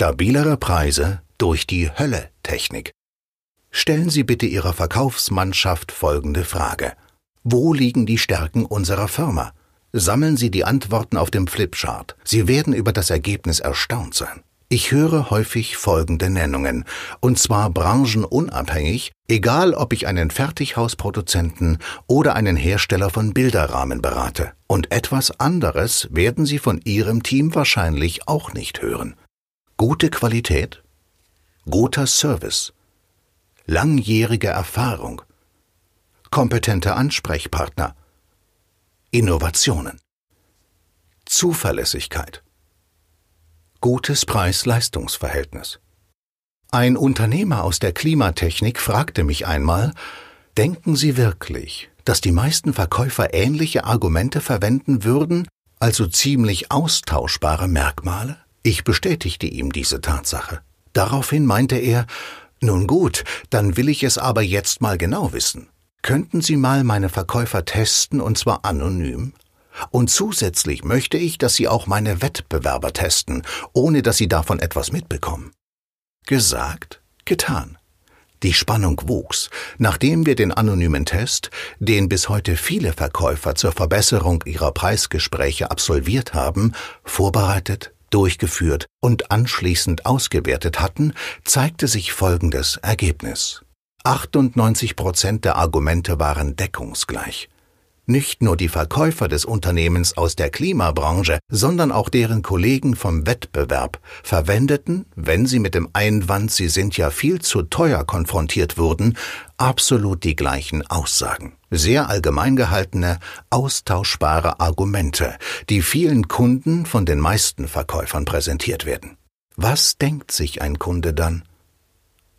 Stabilere Preise durch die Hölle-Technik. Stellen Sie bitte Ihrer Verkaufsmannschaft folgende Frage. Wo liegen die Stärken unserer Firma? Sammeln Sie die Antworten auf dem Flipchart. Sie werden über das Ergebnis erstaunt sein. Ich höre häufig folgende Nennungen, und zwar branchenunabhängig, egal ob ich einen Fertighausproduzenten oder einen Hersteller von Bilderrahmen berate. Und etwas anderes werden Sie von Ihrem Team wahrscheinlich auch nicht hören. Gute Qualität, guter Service, langjährige Erfahrung, kompetente Ansprechpartner, Innovationen, Zuverlässigkeit, gutes Preis-Leistungs-Verhältnis. Ein Unternehmer aus der Klimatechnik fragte mich einmal, denken Sie wirklich, dass die meisten Verkäufer ähnliche Argumente verwenden würden, also ziemlich austauschbare Merkmale? Ich bestätigte ihm diese Tatsache. Daraufhin meinte er, nun gut, dann will ich es aber jetzt mal genau wissen. Könnten Sie mal meine Verkäufer testen, und zwar anonym? Und zusätzlich möchte ich, dass Sie auch meine Wettbewerber testen, ohne dass Sie davon etwas mitbekommen. Gesagt, getan. Die Spannung wuchs, nachdem wir den anonymen Test, den bis heute viele Verkäufer zur Verbesserung ihrer Preisgespräche absolviert haben, vorbereitet, durchgeführt und anschließend ausgewertet hatten, zeigte sich folgendes Ergebnis. 98 Prozent der Argumente waren deckungsgleich. Nicht nur die Verkäufer des Unternehmens aus der Klimabranche, sondern auch deren Kollegen vom Wettbewerb verwendeten, wenn sie mit dem Einwand, sie sind ja viel zu teuer konfrontiert wurden, absolut die gleichen Aussagen. Sehr allgemein gehaltene, austauschbare Argumente, die vielen Kunden von den meisten Verkäufern präsentiert werden. Was denkt sich ein Kunde dann?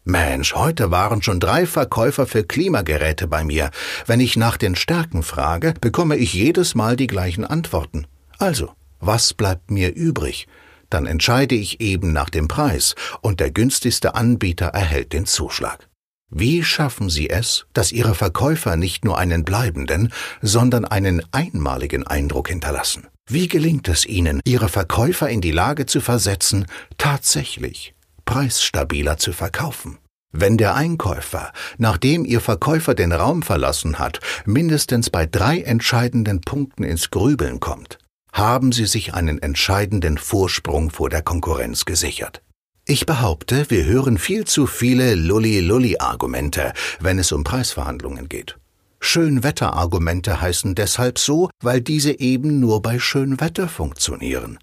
Mensch, heute waren schon drei Verkäufer für Klimageräte bei mir. Wenn ich nach den Stärken frage, bekomme ich jedes Mal die gleichen Antworten. Also, was bleibt mir übrig? Dann entscheide ich eben nach dem Preis, und der günstigste Anbieter erhält den Zuschlag. Wie schaffen Sie es, dass Ihre Verkäufer nicht nur einen bleibenden, sondern einen einmaligen Eindruck hinterlassen? Wie gelingt es Ihnen, Ihre Verkäufer in die Lage zu versetzen, tatsächlich preisstabiler zu verkaufen. Wenn der Einkäufer, nachdem Ihr Verkäufer den Raum verlassen hat, mindestens bei drei entscheidenden Punkten ins Grübeln kommt, haben Sie sich einen entscheidenden Vorsprung vor der Konkurrenz gesichert. Ich behaupte, wir hören viel zu viele Lulli-Lulli-Argumente, wenn es um Preisverhandlungen geht. Schönwetterargumente heißen deshalb so, weil diese eben nur bei Schönwetter funktionieren.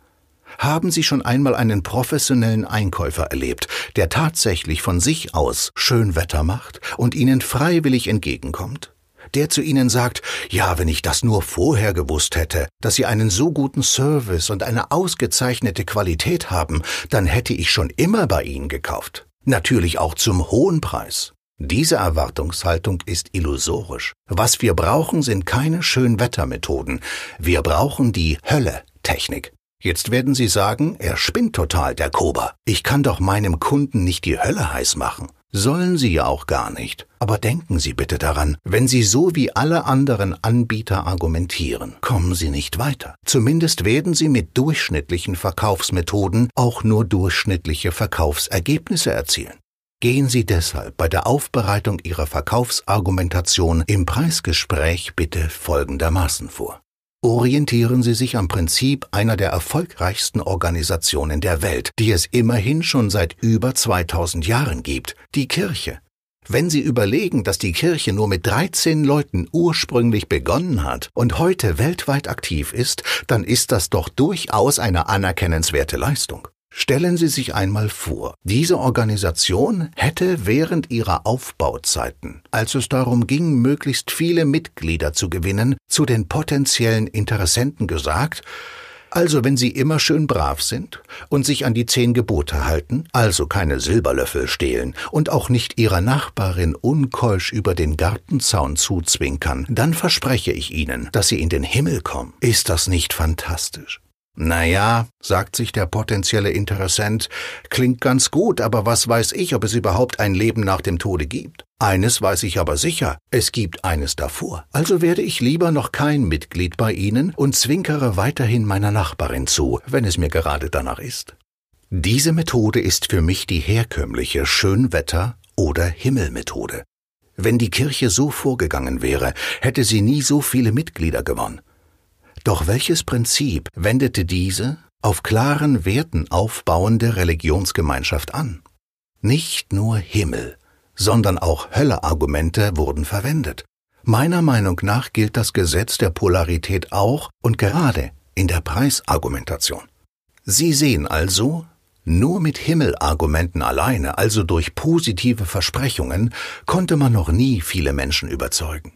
Haben Sie schon einmal einen professionellen Einkäufer erlebt, der tatsächlich von sich aus Schönwetter macht und Ihnen freiwillig entgegenkommt? Der zu Ihnen sagt, ja, wenn ich das nur vorher gewusst hätte, dass Sie einen so guten Service und eine ausgezeichnete Qualität haben, dann hätte ich schon immer bei Ihnen gekauft. Natürlich auch zum hohen Preis. Diese Erwartungshaltung ist illusorisch. Was wir brauchen, sind keine Schönwettermethoden. Wir brauchen die Hölle-Technik. Jetzt werden Sie sagen, er spinnt total, der Kober. Ich kann doch meinem Kunden nicht die Hölle heiß machen. Sollen Sie ja auch gar nicht. Aber denken Sie bitte daran, wenn Sie so wie alle anderen Anbieter argumentieren, kommen Sie nicht weiter. Zumindest werden Sie mit durchschnittlichen Verkaufsmethoden auch nur durchschnittliche Verkaufsergebnisse erzielen. Gehen Sie deshalb bei der Aufbereitung Ihrer Verkaufsargumentation im Preisgespräch bitte folgendermaßen vor orientieren Sie sich am Prinzip einer der erfolgreichsten Organisationen der Welt, die es immerhin schon seit über 2000 Jahren gibt, die Kirche. Wenn Sie überlegen, dass die Kirche nur mit 13 Leuten ursprünglich begonnen hat und heute weltweit aktiv ist, dann ist das doch durchaus eine anerkennenswerte Leistung. Stellen Sie sich einmal vor, diese Organisation hätte während ihrer Aufbauzeiten, als es darum ging, möglichst viele Mitglieder zu gewinnen, zu den potenziellen Interessenten gesagt, also wenn Sie immer schön brav sind und sich an die zehn Gebote halten, also keine Silberlöffel stehlen und auch nicht Ihrer Nachbarin unkeusch über den Gartenzaun zuzwinkern, dann verspreche ich Ihnen, dass Sie in den Himmel kommen. Ist das nicht fantastisch? Naja, sagt sich der potenzielle Interessent, klingt ganz gut, aber was weiß ich, ob es überhaupt ein Leben nach dem Tode gibt? Eines weiß ich aber sicher, es gibt eines davor. Also werde ich lieber noch kein Mitglied bei Ihnen und zwinkere weiterhin meiner Nachbarin zu, wenn es mir gerade danach ist. Diese Methode ist für mich die herkömmliche Schönwetter- oder Himmelmethode. Wenn die Kirche so vorgegangen wäre, hätte sie nie so viele Mitglieder gewonnen. Doch welches Prinzip wendete diese auf klaren Werten aufbauende Religionsgemeinschaft an? Nicht nur Himmel, sondern auch Hölleargumente wurden verwendet. Meiner Meinung nach gilt das Gesetz der Polarität auch und gerade in der Preisargumentation. Sie sehen also, nur mit Himmelargumenten alleine, also durch positive Versprechungen, konnte man noch nie viele Menschen überzeugen.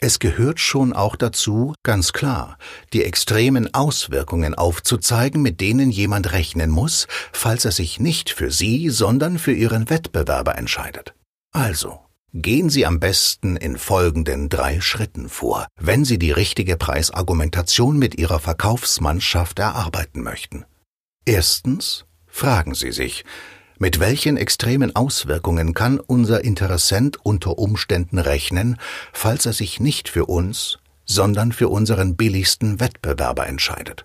Es gehört schon auch dazu, ganz klar, die extremen Auswirkungen aufzuzeigen, mit denen jemand rechnen muss, falls er sich nicht für Sie, sondern für Ihren Wettbewerber entscheidet. Also, gehen Sie am besten in folgenden drei Schritten vor, wenn Sie die richtige Preisargumentation mit Ihrer Verkaufsmannschaft erarbeiten möchten. Erstens, Fragen Sie sich, mit welchen extremen Auswirkungen kann unser Interessent unter Umständen rechnen, falls er sich nicht für uns, sondern für unseren billigsten Wettbewerber entscheidet?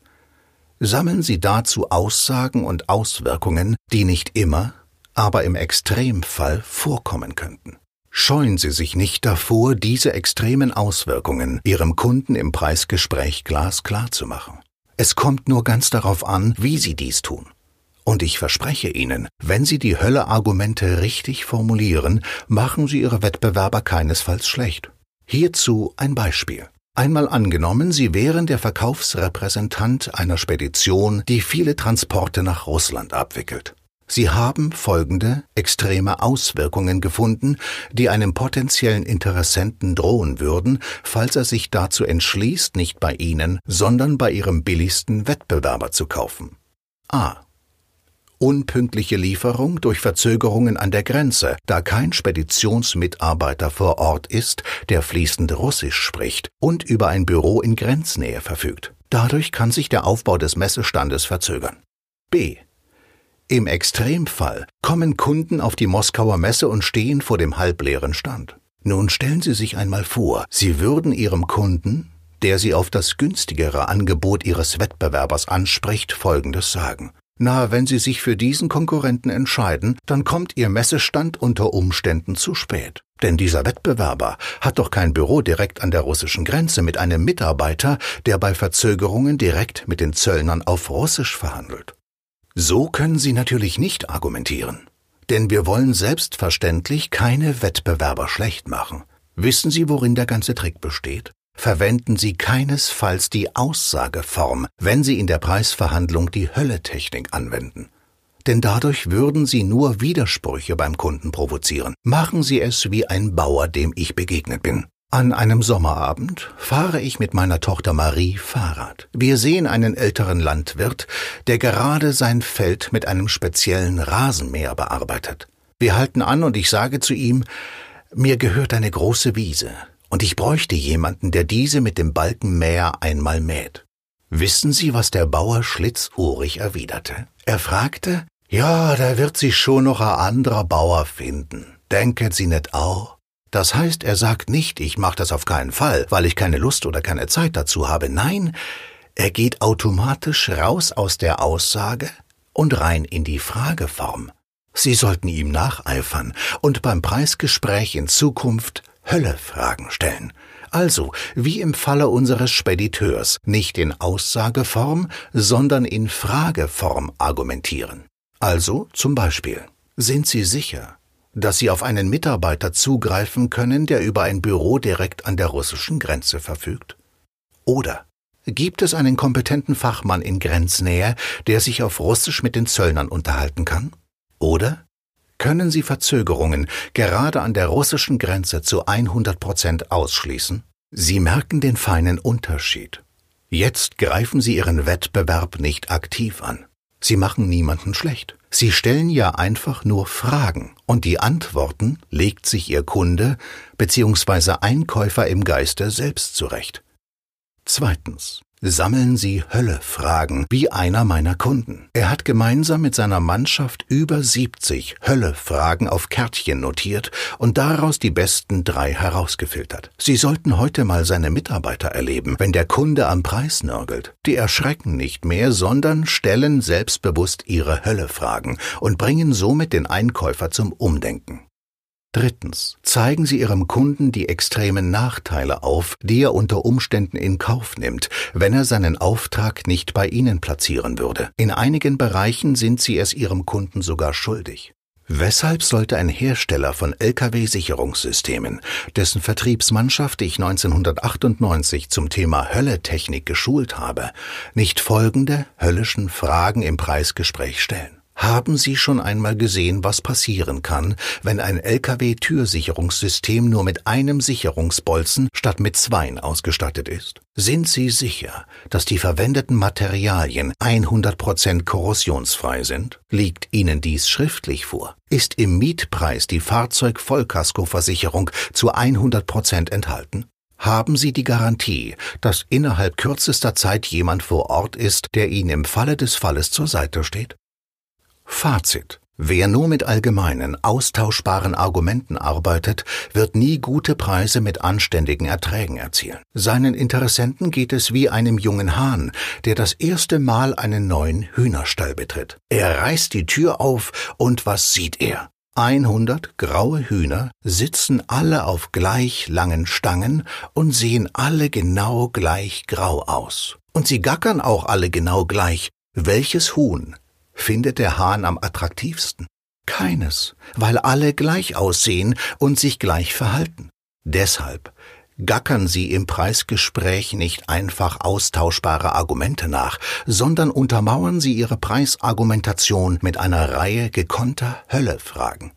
Sammeln Sie dazu Aussagen und Auswirkungen, die nicht immer, aber im Extremfall vorkommen könnten. Scheuen Sie sich nicht davor, diese extremen Auswirkungen Ihrem Kunden im Preisgespräch glasklar zu machen. Es kommt nur ganz darauf an, wie Sie dies tun. Und ich verspreche Ihnen, wenn Sie die Hölle-Argumente richtig formulieren, machen Sie Ihre Wettbewerber keinesfalls schlecht. Hierzu ein Beispiel. Einmal angenommen, Sie wären der Verkaufsrepräsentant einer Spedition, die viele Transporte nach Russland abwickelt. Sie haben folgende extreme Auswirkungen gefunden, die einem potenziellen Interessenten drohen würden, falls er sich dazu entschließt, nicht bei Ihnen, sondern bei Ihrem billigsten Wettbewerber zu kaufen. A unpünktliche Lieferung durch Verzögerungen an der Grenze, da kein Speditionsmitarbeiter vor Ort ist, der fließend Russisch spricht und über ein Büro in Grenznähe verfügt. Dadurch kann sich der Aufbau des Messestandes verzögern. B. Im Extremfall kommen Kunden auf die Moskauer Messe und stehen vor dem halbleeren Stand. Nun stellen Sie sich einmal vor, Sie würden Ihrem Kunden, der Sie auf das günstigere Angebot Ihres Wettbewerbers anspricht, Folgendes sagen. Na, wenn Sie sich für diesen Konkurrenten entscheiden, dann kommt Ihr Messestand unter Umständen zu spät. Denn dieser Wettbewerber hat doch kein Büro direkt an der russischen Grenze mit einem Mitarbeiter, der bei Verzögerungen direkt mit den Zöllnern auf Russisch verhandelt. So können Sie natürlich nicht argumentieren. Denn wir wollen selbstverständlich keine Wettbewerber schlecht machen. Wissen Sie, worin der ganze Trick besteht? Verwenden Sie keinesfalls die Aussageform, wenn Sie in der Preisverhandlung die Hölletechnik anwenden. Denn dadurch würden Sie nur Widersprüche beim Kunden provozieren. Machen Sie es wie ein Bauer, dem ich begegnet bin. An einem Sommerabend fahre ich mit meiner Tochter Marie Fahrrad. Wir sehen einen älteren Landwirt, der gerade sein Feld mit einem speziellen Rasenmäher bearbeitet. Wir halten an und ich sage zu ihm, mir gehört eine große Wiese und ich bräuchte jemanden, der diese mit dem Balkenmäher einmal mäht. Wissen Sie, was der Bauer schlitzohrig erwiderte? Er fragte, ja, da wird sich schon noch ein anderer Bauer finden. Denken Sie nicht auch? Das heißt, er sagt nicht, ich mach das auf keinen Fall, weil ich keine Lust oder keine Zeit dazu habe. Nein, er geht automatisch raus aus der Aussage und rein in die Frageform. Sie sollten ihm nacheifern und beim Preisgespräch in Zukunft Höllefragen stellen. Also, wie im Falle unseres Spediteurs, nicht in Aussageform, sondern in Frageform argumentieren. Also zum Beispiel, sind Sie sicher, dass Sie auf einen Mitarbeiter zugreifen können, der über ein Büro direkt an der russischen Grenze verfügt? Oder gibt es einen kompetenten Fachmann in Grenznähe, der sich auf Russisch mit den Zöllnern unterhalten kann? Oder können Sie Verzögerungen gerade an der russischen Grenze zu 100 Prozent ausschließen? Sie merken den feinen Unterschied. Jetzt greifen Sie Ihren Wettbewerb nicht aktiv an. Sie machen niemanden schlecht. Sie stellen ja einfach nur Fragen und die Antworten legt sich Ihr Kunde bzw. Einkäufer im Geiste selbst zurecht. Zweitens. Sammeln Sie Hölle-Fragen, wie einer meiner Kunden. Er hat gemeinsam mit seiner Mannschaft über 70 Hölle-Fragen auf Kärtchen notiert und daraus die besten drei herausgefiltert. Sie sollten heute mal seine Mitarbeiter erleben, wenn der Kunde am Preis nörgelt. Die erschrecken nicht mehr, sondern stellen selbstbewusst ihre Hölle-Fragen und bringen somit den Einkäufer zum Umdenken. Drittens. Zeigen Sie Ihrem Kunden die extremen Nachteile auf, die er unter Umständen in Kauf nimmt, wenn er seinen Auftrag nicht bei Ihnen platzieren würde. In einigen Bereichen sind Sie es Ihrem Kunden sogar schuldig. Weshalb sollte ein Hersteller von Lkw-Sicherungssystemen, dessen Vertriebsmannschaft ich 1998 zum Thema Hölletechnik geschult habe, nicht folgende höllischen Fragen im Preisgespräch stellen? Haben Sie schon einmal gesehen, was passieren kann, wenn ein Lkw-Türsicherungssystem nur mit einem Sicherungsbolzen statt mit zweien ausgestattet ist? Sind Sie sicher, dass die verwendeten Materialien 100% korrosionsfrei sind? Liegt Ihnen dies schriftlich vor? Ist im Mietpreis die Fahrzeugvollkaskoversicherung zu 100% enthalten? Haben Sie die Garantie, dass innerhalb kürzester Zeit jemand vor Ort ist, der Ihnen im Falle des Falles zur Seite steht? Fazit. Wer nur mit allgemeinen, austauschbaren Argumenten arbeitet, wird nie gute Preise mit anständigen Erträgen erzielen. Seinen Interessenten geht es wie einem jungen Hahn, der das erste Mal einen neuen Hühnerstall betritt. Er reißt die Tür auf und was sieht er? 100 graue Hühner sitzen alle auf gleich langen Stangen und sehen alle genau gleich grau aus. Und sie gackern auch alle genau gleich. Welches Huhn findet der Hahn am attraktivsten? Keines, weil alle gleich aussehen und sich gleich verhalten. Deshalb gackern Sie im Preisgespräch nicht einfach austauschbare Argumente nach, sondern untermauern Sie Ihre Preisargumentation mit einer Reihe gekonnter Höllefragen.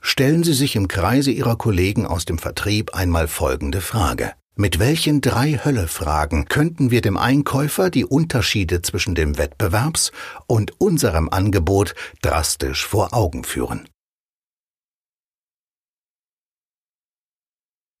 Stellen Sie sich im Kreise Ihrer Kollegen aus dem Vertrieb einmal folgende Frage. Mit welchen drei Höllefragen könnten wir dem Einkäufer die Unterschiede zwischen dem Wettbewerbs und unserem Angebot drastisch vor Augen führen?